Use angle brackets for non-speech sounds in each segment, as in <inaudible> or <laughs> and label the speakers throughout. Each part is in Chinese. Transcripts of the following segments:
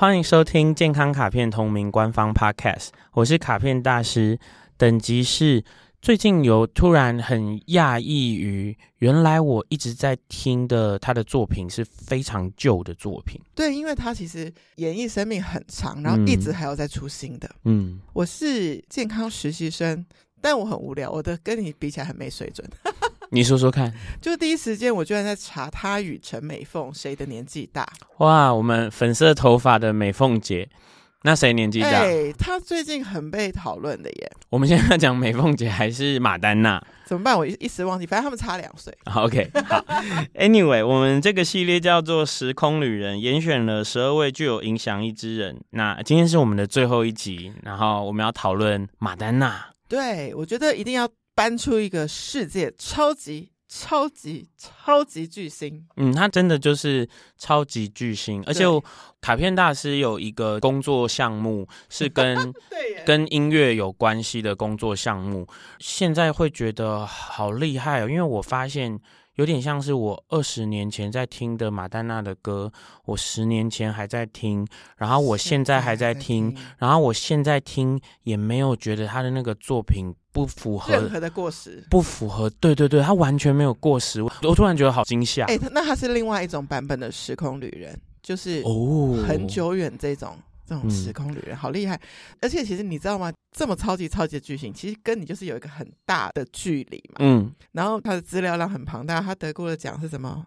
Speaker 1: 欢迎收听健康卡片同名官方 Podcast，我是卡片大师，等级是最近有突然很讶异于，原来我一直在听的他的作品是非常旧的作品。
Speaker 2: 对，因为他其实演艺生命很长，然后一直还要在出新的。嗯，我是健康实习生，但我很无聊，我的跟你比起来很没水准。
Speaker 1: 你说说看，
Speaker 2: 就第一时间我居然在查他与陈美凤谁的年纪大？
Speaker 1: 哇，我们粉色头发的美凤姐，那谁年纪大？
Speaker 2: 哎，她最近很被讨论的耶。
Speaker 1: 我们现在讲美凤姐还是马丹娜？
Speaker 2: 怎么办？我一一时忘记，反正他们差两岁。<laughs>
Speaker 1: OK，好。Anyway，我们这个系列叫做《时空旅人》，严选了十二位具有影响力之人。那今天是我们的最后一集，然后我们要讨论马丹娜。
Speaker 2: 对，我觉得一定要。搬出一个世界超级超级超级巨星，
Speaker 1: 嗯，他真的就是超级巨星，而且卡片大师有一个工作项目 <laughs> 是跟跟音乐有关系的工作项目，现在会觉得好厉害哦，因为我发现。有点像是我二十年前在听的马丹娜的歌，我十年前还在听，然后我现在还在听，然后我现在听也没有觉得他的那个作品不符合
Speaker 2: 任何的过时，
Speaker 1: 不符合，对对对，他完全没有过时，我突然觉得好惊吓。
Speaker 2: 哎、欸，那他是另外一种版本的时空旅人，就是哦，很久远这种。这种时空旅人好厉害，嗯，而且其实你知道吗？这么超级超级的巨星，其实跟你就是有一个很大的距离嘛。嗯，然后他的资料量很庞大，他得过的奖是什么？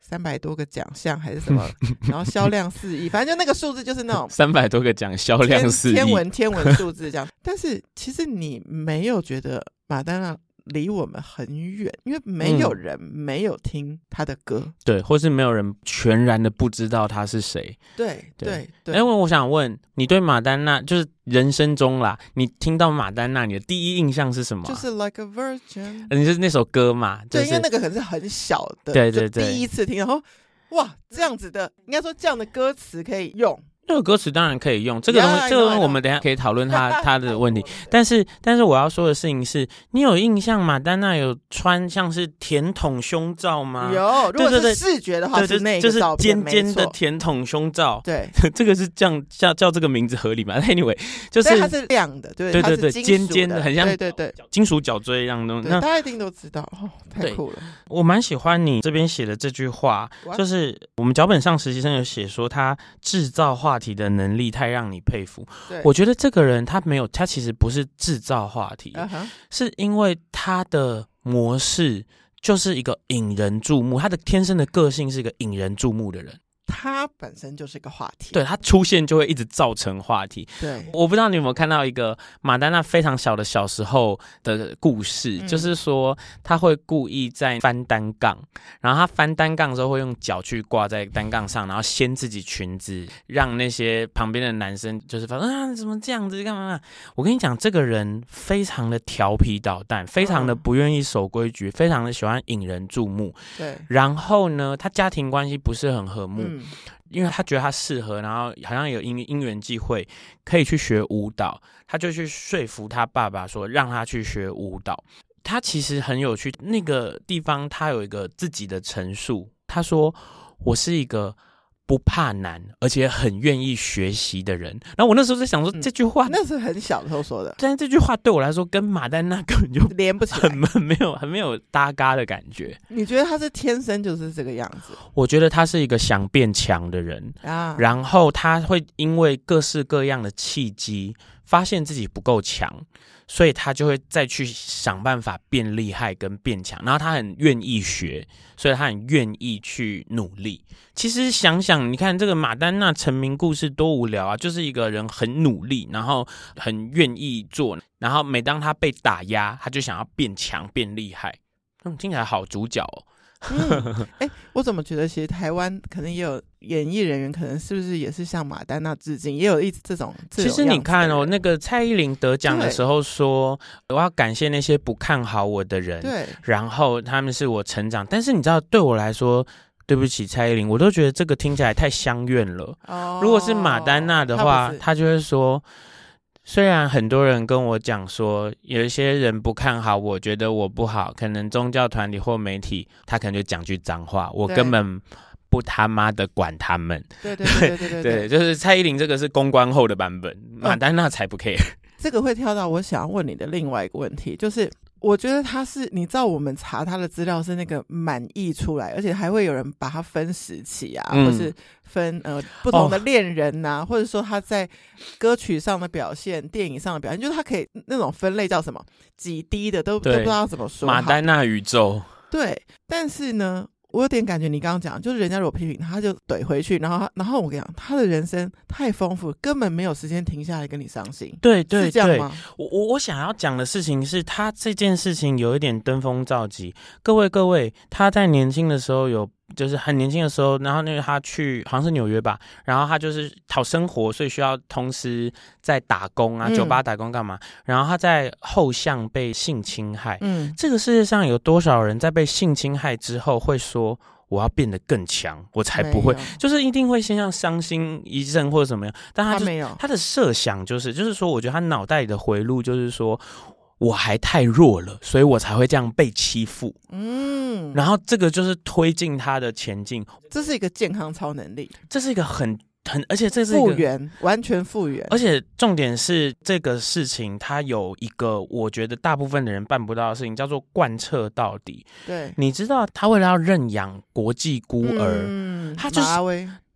Speaker 2: 三百多个奖项还是什么？<laughs> 然后销量四亿，反正就那个数字就是那种 <laughs>
Speaker 1: 三百多个奖销量四亿，
Speaker 2: 天文天文数字这样。但是其实你没有觉得马丹娜离我们很远，因为没有人没有听他的歌，嗯、
Speaker 1: 对，或是没有人全然的不知道他是谁，
Speaker 2: 对对对。
Speaker 1: 因为我想问你，对马丹娜就是人生中啦，你听到马丹娜，你的第一印象是什么？
Speaker 2: 就是 Like a Virgin，
Speaker 1: 你就是那首歌嘛？
Speaker 2: 对，因为那个可能是很小的，
Speaker 1: 对对对，
Speaker 2: 第一次听，然后哇，这样子的，应该说这样的歌词可以用。
Speaker 1: 这个歌词当然可以用，这个东西，yeah, 这个东西我们等下可以讨论他他 <laughs> 的问题。但是，但是我要说的事情是，你有印象马丹娜有穿像是甜筒胸罩吗？
Speaker 2: 有，如果是视觉的话，是那个
Speaker 1: 就是尖尖的甜筒胸罩。
Speaker 2: 对，<laughs>
Speaker 1: 这个是这样叫叫这个名字合理吗？Anyway，就是
Speaker 2: 它是亮的，对
Speaker 1: 对对对，尖尖的，很像
Speaker 2: 对对对
Speaker 1: 金属角锥一样的东西。
Speaker 2: 那大家一定都知道哦，太酷了。
Speaker 1: 我蛮喜欢你这边写的这句话，就是我们脚本上实习生有写说他制造话题的能力。太让你佩服。我觉得这个人他没有，他其实不是制造话题，uh -huh. 是因为他的模式就是一个引人注目，他的天生的个性是一个引人注目的人。
Speaker 2: 他本身就是一个话题，
Speaker 1: 对，他出现就会一直造成话题。
Speaker 2: 对，
Speaker 1: 我不知道你有没有看到一个马丹娜非常小的小时候的故事，嗯、就是说他会故意在翻单杠，然后他翻单杠的时候会用脚去挂在单杠上，然后掀自己裙子，让那些旁边的男生就是发现啊，怎么这样子干嘛？我跟你讲，这个人非常的调皮捣蛋，非常的不愿意守规矩，非常的喜欢引人注目。
Speaker 2: 对，
Speaker 1: 然后呢，他家庭关系不是很和睦。嗯因为他觉得他适合，然后好像有因因缘际会可以去学舞蹈，他就去说服他爸爸说让他去学舞蹈。他其实很有趣，那个地方他有一个自己的陈述，他说：“我是一个。”不怕难，而且很愿意学习的人。然后我那时候在想说，这句话、嗯、
Speaker 2: 那是很小的时候说的，
Speaker 1: 但是这句话对我来说跟马丹娜根本就
Speaker 2: 连不起来，
Speaker 1: 很 <laughs> 没有很没有搭嘎的感觉。
Speaker 2: 你觉得他是天生就是这个样子？
Speaker 1: 我觉得他是一个想变强的人啊，然后他会因为各式各样的契机，发现自己不够强。所以他就会再去想办法变厉害跟变强，然后他很愿意学，所以他很愿意去努力。其实想想，你看这个马丹娜成名故事多无聊啊，就是一个人很努力，然后很愿意做，然后每当他被打压，他就想要变强变厉害。嗯，听起来好主角哦。
Speaker 2: 嗯，哎、欸，我怎么觉得其实台湾可能也有演艺人员，可能是不是也是向马丹娜致敬，也有一这种，这种。其实
Speaker 1: 你看哦，那个蔡依林得奖的时候说，我要感谢那些不看好我的人，
Speaker 2: 对，
Speaker 1: 然后他们是我成长。但是你知道，对我来说，对不起蔡依林，我都觉得这个听起来太相怨了。哦，如果是马丹娜的话，她就会说。虽然很多人跟我讲说，有一些人不看好，我觉得我不好，可能宗教团体或媒体，他可能就讲句脏话，我根本不他妈的管他们。
Speaker 2: 对对对对对 <laughs> 对，对，
Speaker 1: 就是蔡依林这个是公关后的版本，马丹娜才不 care。
Speaker 2: 这个会跳到我想要问你的另外一个问题，就是。我觉得他是，你知道，我们查他的资料是那个满意出来，而且还会有人把它分时期啊，嗯、或是分呃不同的恋人呐、啊，哦、或者说他在歌曲上的表现、电影上的表现，就是他可以那种分类叫什么几 D 的都都不知道怎么说。
Speaker 1: 马丹娜宇宙。
Speaker 2: 对，但是呢。我有点感觉，你刚刚讲，就是人家如果批评他，就怼回去，然后，然后我跟你讲，他的人生太丰富，根本没有时间停下来跟你伤心。
Speaker 1: 对对对，
Speaker 2: 是这样吗？
Speaker 1: 我我我想要讲的事情是他这件事情有一点登峰造极。各位各位，他在年轻的时候有。就是很年轻的时候，然后那个他去好像是纽约吧，然后他就是讨生活，所以需要同时在打工啊，酒吧打工干嘛？嗯、然后他在后巷被性侵害。嗯，这个世界上有多少人在被性侵害之后会说我要变得更强，我才不会，就是一定会先像伤心一阵或者怎么样？但他，就他没有，他的设想就是就是说，我觉得他脑袋里的回路就是说。我还太弱了，所以我才会这样被欺负。嗯，然后这个就是推进他的前进。
Speaker 2: 这是一个健康超能力，
Speaker 1: 这是一个很很，而且这是一个
Speaker 2: 复原，完全复原。
Speaker 1: 而且重点是这个事情，它有一个我觉得大部分的人办不到的事情，叫做贯彻到底。
Speaker 2: 对，
Speaker 1: 你知道他为了要认养国际孤儿，嗯，他就是。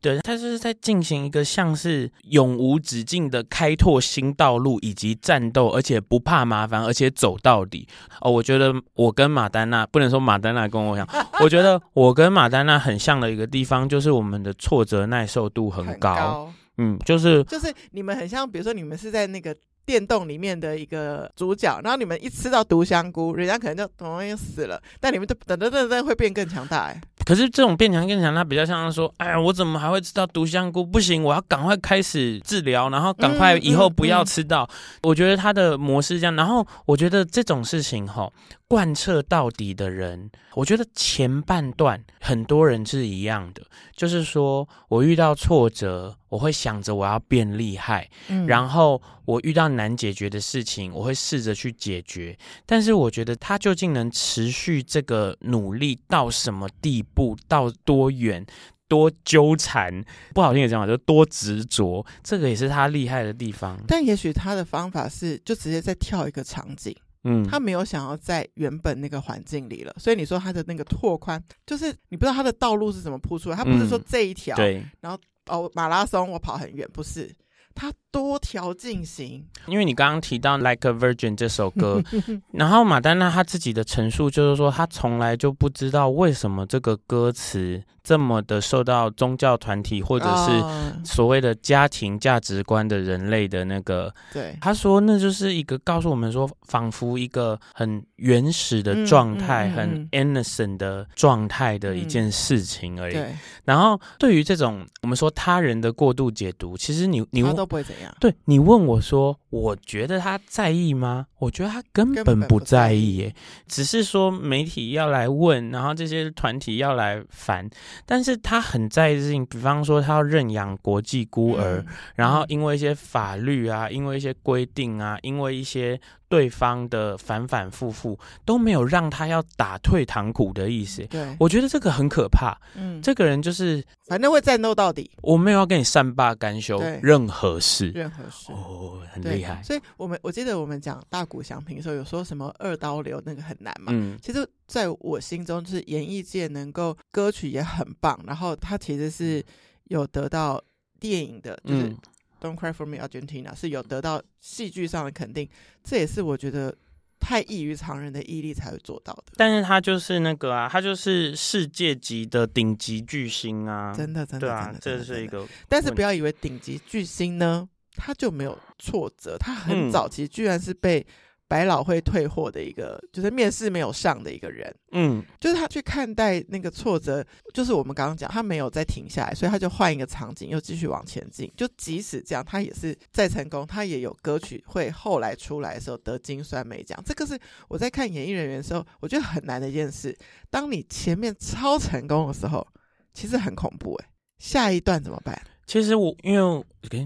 Speaker 1: 对，他就是在进行一个像是永无止境的开拓新道路以及战斗，而且不怕麻烦，而且走到底。哦，我觉得我跟马丹娜不能说马丹娜跟我一样，我觉得我跟马丹娜很像的一个地方，就是我们的挫折耐受度很高。很高。嗯，就是
Speaker 2: 就是你们很像，比如说你们是在那个。电动里面的一个主角，然后你们一吃到毒香菇，人家可能就等于死了，但你们就等等等等会变更强大哎。
Speaker 1: 可是这种变强更强大，比较像是说，哎呀，我怎么还会吃到毒香菇？不行，我要赶快开始治疗，然后赶快以后不要吃到。嗯嗯嗯、我觉得他的模式这样，然后我觉得这种事情哈。贯彻到底的人，我觉得前半段很多人是一样的，就是说我遇到挫折，我会想着我要变厉害，嗯，然后我遇到难解决的事情，我会试着去解决。但是我觉得他究竟能持续这个努力到什么地步，到多远，多纠缠，不好听的讲法，就多执着，这个也是他厉害的地方。
Speaker 2: 但也许他的方法是，就直接再跳一个场景。嗯，他没有想要在原本那个环境里了，所以你说他的那个拓宽，就是你不知道他的道路是怎么铺出来，他不是说这一条，嗯、对，然后哦马拉松我跑很远，不是，他多条进行。
Speaker 1: 因为你刚刚提到《Like a Virgin》这首歌，<laughs> 然后马丹娜她自己的陈述就是说，她从来就不知道为什么这个歌词。这么的受到宗教团体或者是所谓的家庭价值观的人类的那个，
Speaker 2: 对，
Speaker 1: 他说那就是一个告诉我们说，仿佛一个很原始的状态，很 innocent 的状态的一件事情而已。对。然后对于这种我们说他人的过度解读，其实你你
Speaker 2: 他都不会怎样。
Speaker 1: 对，你问我说，我觉得他在意吗？我觉得他根本不在意耶，只是说媒体要来问，然后这些团体要来烦。但是他很在意的事情，比方说他要认养国际孤儿，嗯、然后因为一些法律啊，因为一些规定啊，因为一些。对方的反反复复都没有让他要打退堂鼓的意思。对，我觉得这个很可怕。嗯，这个人就是
Speaker 2: 反正会战斗到底。
Speaker 1: 我没有要跟你善罢甘休，任何事，
Speaker 2: 任何事
Speaker 1: 哦，很厉害。
Speaker 2: 所以我们我记得我们讲大谷翔平的时候，有说什么二刀流那个很难嘛。嗯，其实在我心中，就是演艺界能够歌曲也很棒，然后他其实是有得到电影的，就是。嗯 Don't Cry for Me, Argentina 是有得到戏剧上的肯定，这也是我觉得太异于常人的毅力才会做到的。
Speaker 1: 但是他就是那个啊，他就是世界级的顶级巨星啊，
Speaker 2: 真的，真的，
Speaker 1: 啊、
Speaker 2: 真的，
Speaker 1: 这是一个。
Speaker 2: 但是不要以为顶级巨星呢，他就没有挫折，他很早期居然是被。百老汇退货的一个，就是面试没有上的一个人，嗯，就是他去看待那个挫折，就是我们刚刚讲，他没有再停下来，所以他就换一个场景，又继续往前进。就即使这样，他也是再成功，他也有歌曲会后来出来的时候得金酸梅奖。这个是我在看演艺人员的时候，我觉得很难的一件事。当你前面超成功的时候，其实很恐怖哎，下一段怎么办？
Speaker 1: 其实我因为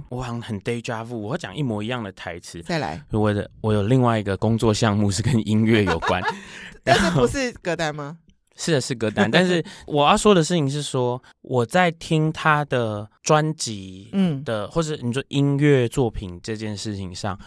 Speaker 1: 我好像很 deja vu，我会讲一模一样的台词。
Speaker 2: 再来，
Speaker 1: 我的我有另外一个工作项目是跟音乐有关，<laughs>
Speaker 2: 但是不是歌单吗？<laughs>
Speaker 1: 是的，是歌单。但是我要说的事情是说，我在听他的专辑，嗯的，或者你说音乐作品这件事情上，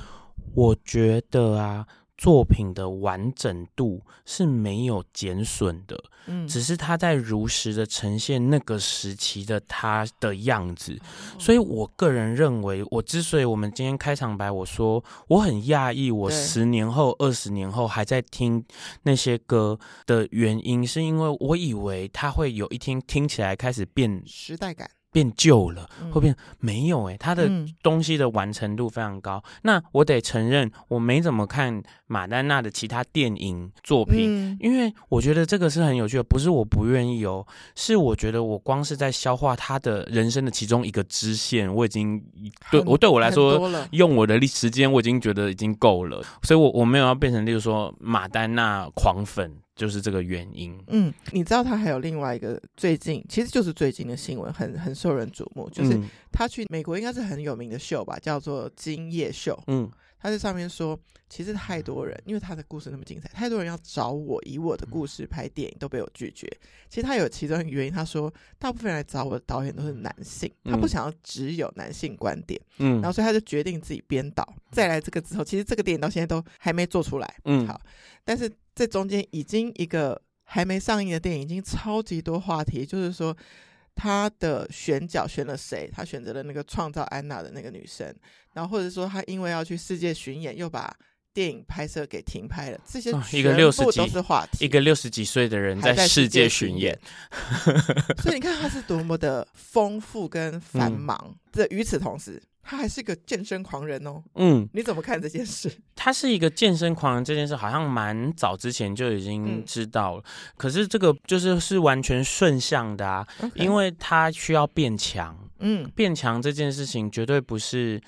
Speaker 1: 我觉得啊。作品的完整度是没有减损的，嗯，只是他在如实的呈现那个时期的他的样子，所以我个人认为，我之所以我们今天开场白我说我很讶异，我十年后、二十年后还在听那些歌的原因，是因为我以为他会有一天听起来开始变
Speaker 2: 时代感。
Speaker 1: 变旧了，会变没有哎、欸，他的东西的完成度非常高。嗯、那我得承认，我没怎么看马丹娜的其他电影作品，嗯、因为我觉得这个是很有趣的。不是我不愿意哦，是我觉得我光是在消化他的人生的其中一个支线，我已经对我对我来说，用我的力时间，我已经觉得已经够了。所以我我没有要变成，例如说马丹娜狂粉。就是这个原因。
Speaker 2: 嗯，你知道他还有另外一个最近，其实就是最近的新闻，很很受人瞩目，就是他去美国应该是很有名的秀吧，叫做《今夜秀》。嗯，他在上面说，其实太多人，因为他的故事那么精彩，太多人要找我以我的故事拍电影，都被我拒绝。其实他有其中一个原因，他说大部分人来找我的导演都是男性，他不想要只有男性观点。嗯，然后所以他就决定自己编导。再来这个之后，其实这个电影到现在都还没做出来。嗯，好，但是。这中间已经一个还没上映的电影，已经超级多话题。就是说，他的选角选了谁？他选择了那个创造安娜的那个女生，然后或者说他因为要去世界巡演，又把电影拍摄给停拍了。这些全部都是话题。
Speaker 1: 一个六十几岁的人在世界巡演，<laughs>
Speaker 2: 所以你看他是多么的丰富跟繁忙。这、嗯、与此同时。他还是个健身狂人哦。嗯，你怎么看这件事？<laughs>
Speaker 1: 他是一个健身狂人这件事，好像蛮早之前就已经知道了。嗯、可是这个就是是完全顺向的啊.因为他需要变强。嗯，变强这件事情绝对不是。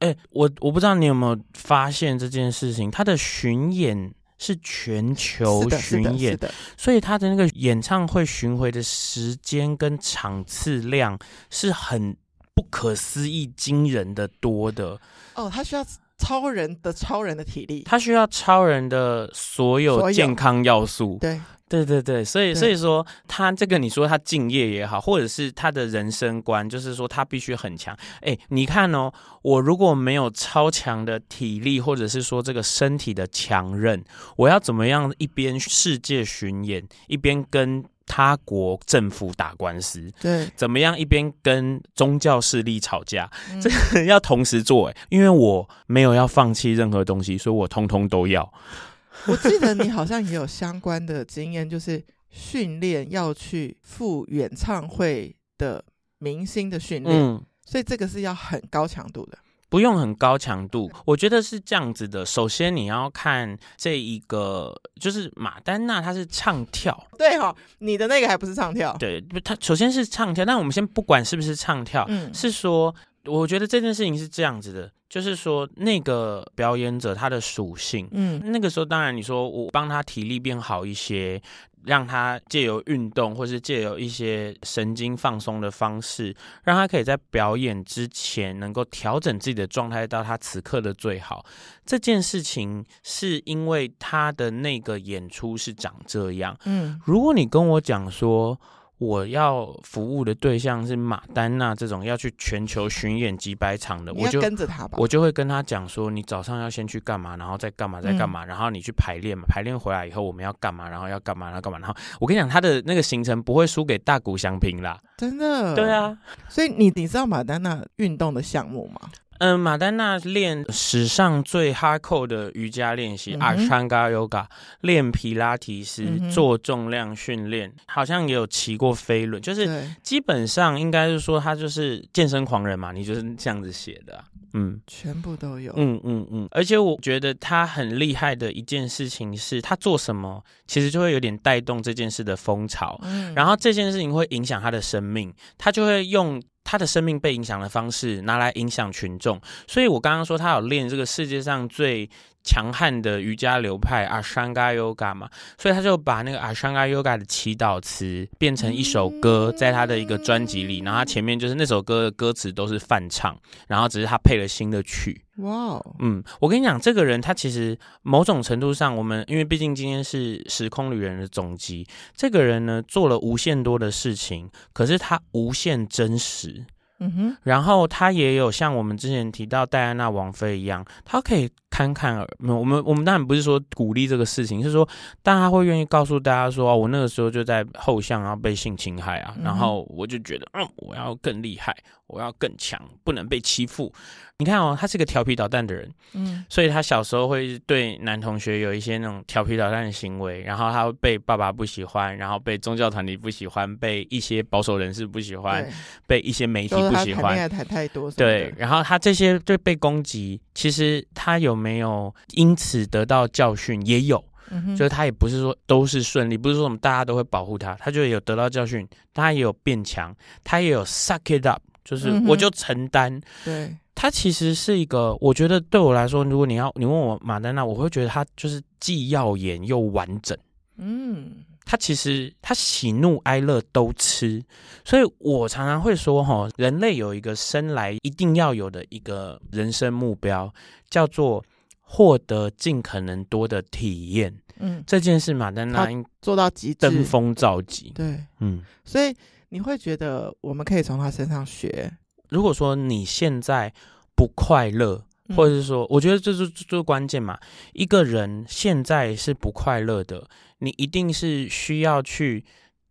Speaker 1: 哎、欸，我我不知道你有没有发现这件事情，他的巡演是全球巡演，所以他的那个演唱会巡回的时间跟场次量是很。不可思议、惊人的多的。
Speaker 2: 哦，他需要超人的超人的体力，
Speaker 1: 他需要超人的所有健康要素。
Speaker 2: 对，
Speaker 1: 对，对，对，所以，所以说他这个，你说他敬业也好，或者是他的人生观，就是说他必须很强。哎，你看哦，我如果没有超强的体力，或者是说这个身体的强韧，我要怎么样一边世界巡演，一边跟他国政府打官司，
Speaker 2: 对，
Speaker 1: 怎么样？一边跟宗教势力吵架，嗯、这个要同时做哎，因为我没有要放弃任何东西，所以我通通都要。<laughs>
Speaker 2: 我记得你好像也有相关的经验，就是训练要去赴演唱会的明星的训练，嗯、所以这个是要很高强度的。
Speaker 1: 不用很高强度，我觉得是这样子的。首先你要看这一个，就是马丹娜，她是唱跳，
Speaker 2: 对哈、哦，你的那个还不是唱跳，
Speaker 1: 对，她首先是唱跳，但我们先不管是不是唱跳，嗯，是说，我觉得这件事情是这样子的。就是说，那个表演者他的属性，嗯，那个时候当然你说我帮他体力变好一些，让他借由运动或是借由一些神经放松的方式，让他可以在表演之前能够调整自己的状态到他此刻的最好。这件事情是因为他的那个演出是长这样，嗯，如果你跟我讲说。我要服务的对象是马丹娜这种要去全球巡演几百场的，我就
Speaker 2: 跟着他吧。
Speaker 1: 我就会跟他讲说，你早上要先去干嘛，然后再干嘛，再干嘛，然后你去排练嘛，排练回来以后我们要干嘛，然后要干嘛，然后干嘛，然后我跟你讲，他的那个行程不会输给大谷翔平啦，
Speaker 2: 真的。
Speaker 1: 对啊，
Speaker 2: 所以你你知道马丹娜运动的项目吗？
Speaker 1: 嗯，马丹娜练史上最 hardcore 的瑜伽练习，Ashtanga Yoga，练皮拉提斯，嗯、做重量训练，好像也有骑过飞轮，就是基本上应该是说他就是健身狂人嘛，你就是这样子写的，啊，嗯，
Speaker 2: 全部都有，
Speaker 1: 嗯嗯嗯，而且我觉得他很厉害的一件事情是，他做什么其实就会有点带动这件事的风潮，嗯，然后这件事情会影响他的生命，他就会用。他的生命被影响的方式拿来影响群众，所以我刚刚说他有练这个世界上最强悍的瑜伽流派 Ashtanga Yoga 嘛，所以他就把那个 Ashtanga Yoga 的祈祷词变成一首歌，在他的一个专辑里，然后他前面就是那首歌的歌词都是翻唱，然后只是他配了新的曲。哇.嗯，我跟你讲，这个人他其实某种程度上，我们因为毕竟今天是时空旅人的总集，这个人呢做了无限多的事情，可是他无限真实。嗯哼，然后他也有像我们之前提到戴安娜王妃一样，他可以侃侃而，没有，我们我们当然不是说鼓励这个事情，是说，但他会愿意告诉大家说，哦，我那个时候就在后巷，然后被性侵害啊，然后我就觉得，嗯，我要更厉害，我要更强，不能被欺负。你看哦，他是个调皮捣蛋的人，嗯，所以他小时候会对男同学有一些那种调皮捣蛋的行为，然后他会被爸爸不喜欢，然后被宗教团体不喜欢，被一些保守人士不喜欢，被一些媒体不喜欢，
Speaker 2: 谈恋爱太多，
Speaker 1: 对，然后他这些就被攻击，其实他有没有因此得到教训？也有，就是他也不是说都是顺利，不是说我们大家都会保护他，他就有得到教训，他也有变强，他也有 suck it up，就是我就承担，嗯、对。他其实是一个，我觉得对我来说，如果你要你问我马丹娜，我会觉得他就是既耀眼又完整。嗯，他其实他喜怒哀乐都吃，所以我常常会说，哈，人类有一个生来一定要有的一个人生目标，叫做获得尽可能多的体验。嗯，这件事马丹娜
Speaker 2: 做到极致，
Speaker 1: 登峰造极。
Speaker 2: 对，嗯，所以你会觉得我们可以从他身上学。
Speaker 1: 如果说你现在不快乐，或者是说，我觉得这是最关键嘛。一个人现在是不快乐的，你一定是需要去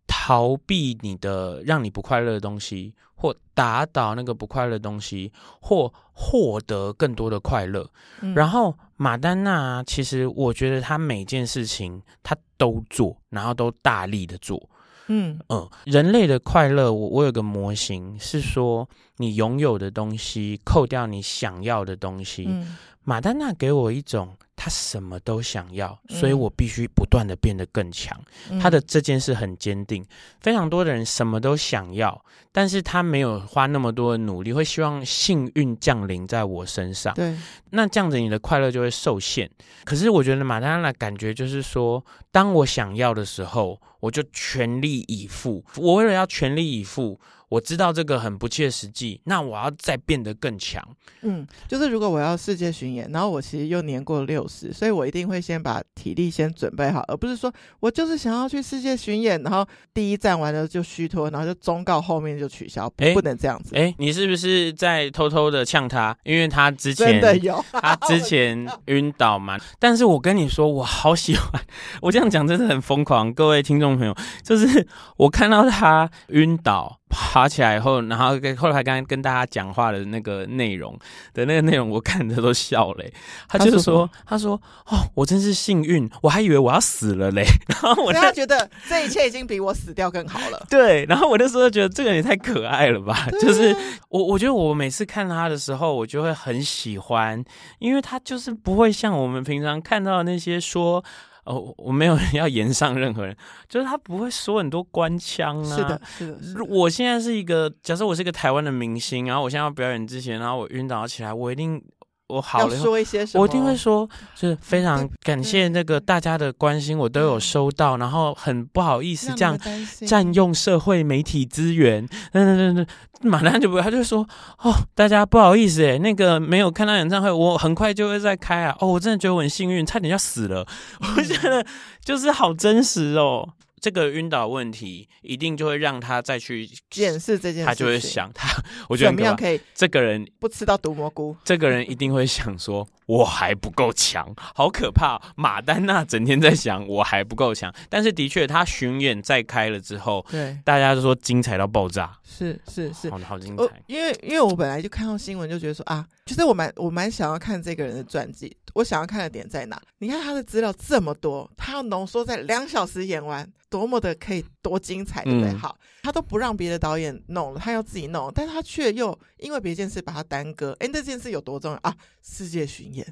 Speaker 1: 逃避你的让你不快乐的东西，或打倒那个不快乐的东西，或获得更多的快乐。嗯、然后玛丹娜，其实我觉得她每件事情她都做，然后都大力的做。嗯嗯，人类的快乐，我我有个模型是说，你拥有的东西扣掉你想要的东西。嗯，玛丹娜给我一种。他什么都想要，所以我必须不断的变得更强。嗯、他的这件事很坚定，非常多的人什么都想要，但是他没有花那么多的努力，会希望幸运降临在我身上。对，那这样子你的快乐就会受限。可是我觉得玛丹娜的感觉就是说，当我想要的时候，我就全力以赴。我为了要全力以赴。我知道这个很不切实际，那我要再变得更强。
Speaker 2: 嗯，就是如果我要世界巡演，然后我其实又年过六十，所以我一定会先把体力先准备好，而不是说我就是想要去世界巡演，然后第一站完了就虚脱，然后就忠告后面就取消，欸、不能这样子。
Speaker 1: 哎，你是不是在偷偷的呛他？因为他之前真的有，<laughs> 他之前晕倒嘛。但是我跟你说，我好喜欢，我这样讲真的很疯狂，各位听众朋友，就是我看到他晕倒。爬起来以后，然后跟后来刚刚跟大家讲话的那个内容的那个内容，我看着都笑嘞。他就是说，他说：“哦，我真是幸运，我还以为我要死了嘞。<laughs> ”然后我
Speaker 2: 他觉得这一切已经比我死掉更好了。<laughs>
Speaker 1: 对，然后我那时候觉得这个人也太可爱了吧。就是我，我觉得我每次看他的时候，我就会很喜欢，因为他就是不会像我们平常看到的那些说。哦，我没有要言上任何人，就是他不会说很多官腔啊。
Speaker 2: 是的，是的，是的。
Speaker 1: 我现在是一个，假设我是一个台湾的明星，然后我现在要表演之前，然后我晕倒起来，我一定。我好了，
Speaker 2: 说一些什么，
Speaker 1: 我一定会说，就是非常感谢那个大家的关心，我都有收到，然后很不好意思这样占用社会媒体资源。那那那那，马上就不会，他就说哦，大家不好意思诶，那个没有看到演唱会，我很快就会再开啊。哦，我真的觉得我很幸运，差点要死了。<laughs> 我觉得就是好真实哦。这个晕倒问题一定就会让他再去
Speaker 2: 检视这件事，
Speaker 1: 他就会想他，<laughs> 我觉得怎么样可以这个人
Speaker 2: 不吃到毒蘑菇，
Speaker 1: 这个人一定会想说。我还不够强，好可怕！马丹娜整天在想我还不够强，但是的确，他巡演再开了之后，对大家都说精彩到爆炸，
Speaker 2: 是是是，
Speaker 1: 好好精彩。
Speaker 2: 因为因为我本来就看到新闻，就觉得说啊，其实我蛮我蛮想要看这个人的传记，我想要看的点在哪？你看他的资料这么多，他要浓缩在两小时演完，多么的可以多精彩，对不对？嗯、好，他都不让别的导演弄了，他要自己弄，但是他却又因为别件事把他耽搁。哎，这件事有多重要啊？世界巡演。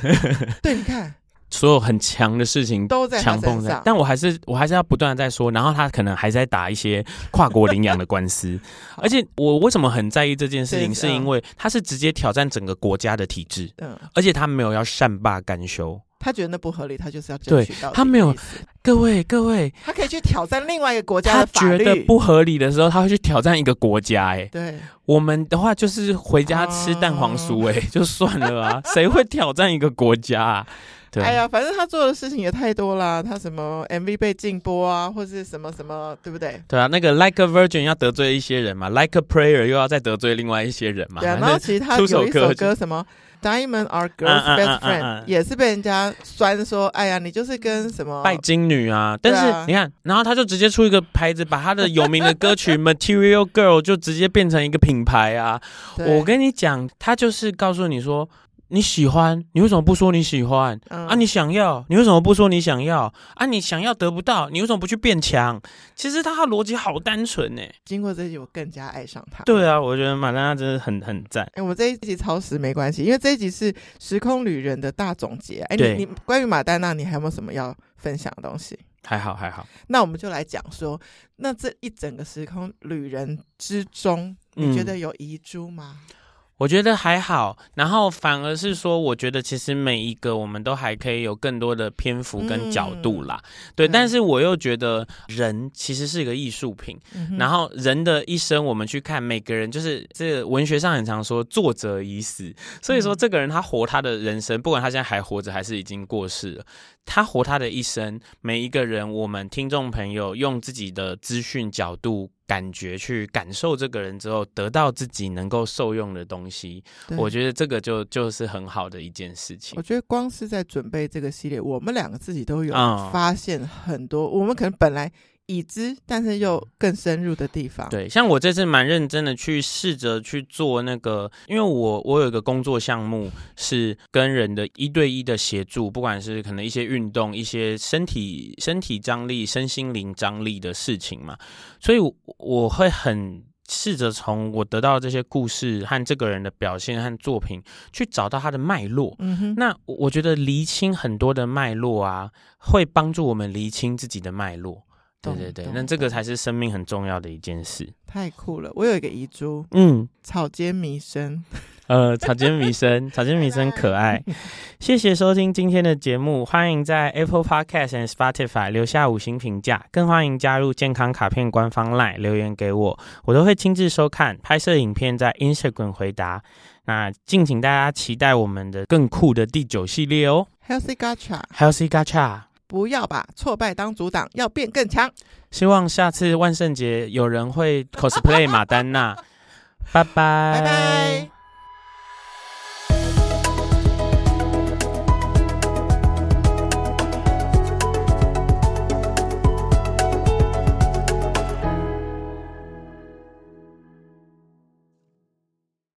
Speaker 2: <laughs> 对，你看，
Speaker 1: 所有很强的事情
Speaker 2: 都在
Speaker 1: 强碰在，但我还是我还是要不断的在说，然后他可能还在打一些跨国领养的官司，<laughs> 而且我为什么很在意这件事情，是因为他是直接挑战整个国家的体制，嗯，而且他没有要善罢甘休。
Speaker 2: 他觉得那不合理，他就是要争取到。
Speaker 1: 他没有，各位各位，
Speaker 2: 他可以去挑战另外一个国家的法律。
Speaker 1: 他觉得不合理的时候，他会去挑战一个国家。哎，
Speaker 2: 对，
Speaker 1: 我们的话就是回家吃蛋黄酥，哎，就算了啊，谁会挑战一个国家啊？对，
Speaker 2: 哎呀，反正他做的事情也太多了，他什么 MV 被禁播啊，或是什么什么，对不对？
Speaker 1: 对啊，那个 Like a Virgin 要得罪一些人嘛，Like a Prayer 又要再得罪另外一些人嘛。
Speaker 2: 对啊，然后其实他有一首歌什么。Diamond are girls' best friend，也是被人家酸说，哎呀，你就是跟什么
Speaker 1: 拜金女啊？但是你看，然后他就直接出一个牌子，把他的有名的歌曲《Material Girl》就直接变成一个品牌啊！我跟你讲，他就是告诉你说。你喜欢，你为什么不说你喜欢？嗯、啊，你想要，你为什么不说你想要？啊，你想要得不到，你为什么不去变强？其实他的逻辑好单纯呢。
Speaker 2: 经过这一集，我更加爱上他。
Speaker 1: 对啊，我觉得马丹娜真的很很赞。
Speaker 2: 哎，我们这一集超时没关系，因为这一集是时空旅人的大总结。哎，你你关于马丹娜，你还有没有什么要分享的东西？
Speaker 1: 还好还好。
Speaker 2: 那我们就来讲说，那这一整个时空旅人之中，你觉得有遗珠吗？嗯
Speaker 1: 我觉得还好，然后反而是说，我觉得其实每一个我们都还可以有更多的篇幅跟角度啦，嗯、对。但是我又觉得人其实是一个艺术品，嗯、然后人的一生我们去看每个人，就是这个文学上很常说作者已死，所以说这个人他活他的人生，不管他现在还活着还是已经过世了。他活他的一生，每一个人，我们听众朋友用自己的资讯角度、感觉去感受这个人之后，得到自己能够受用的东西。我觉得这个就就是很好的一件事情。
Speaker 2: 我觉得光是在准备这个系列，我们两个自己都有发现很多，我们可能本来。已知，但是又更深入的地方。
Speaker 1: 对，像我这次蛮认真的去试着去做那个，因为我我有一个工作项目是跟人的一对一的协助，不管是可能一些运动、一些身体身体张力、身心灵张力的事情嘛，所以我会很试着从我得到的这些故事和这个人的表现和作品去找到他的脉络。嗯哼，那我觉得厘清很多的脉络啊，会帮助我们厘清自己的脉络。对对对，那这个才是生命很重要的一件事。
Speaker 2: 太酷了！我有一个遗珠，嗯，草间弥生，<laughs>
Speaker 1: 呃，草间弥生，草间弥生可爱。<laughs> 谢谢收听今天的节目，欢迎在 Apple Podcast 和 Spotify 留下五星评价，更欢迎加入健康卡片官方 LINE 留言给我，我都会亲自收看，拍摄影片在 Instagram 回答。那敬请大家期待我们的更酷的第九系列哦
Speaker 2: ，Healthy Gacha，Healthy
Speaker 1: Gacha。
Speaker 2: 不要把挫败当阻挡，要变更强。
Speaker 1: 希望下次万圣节有人会 cosplay 马丹娜。<laughs> 拜拜，拜拜。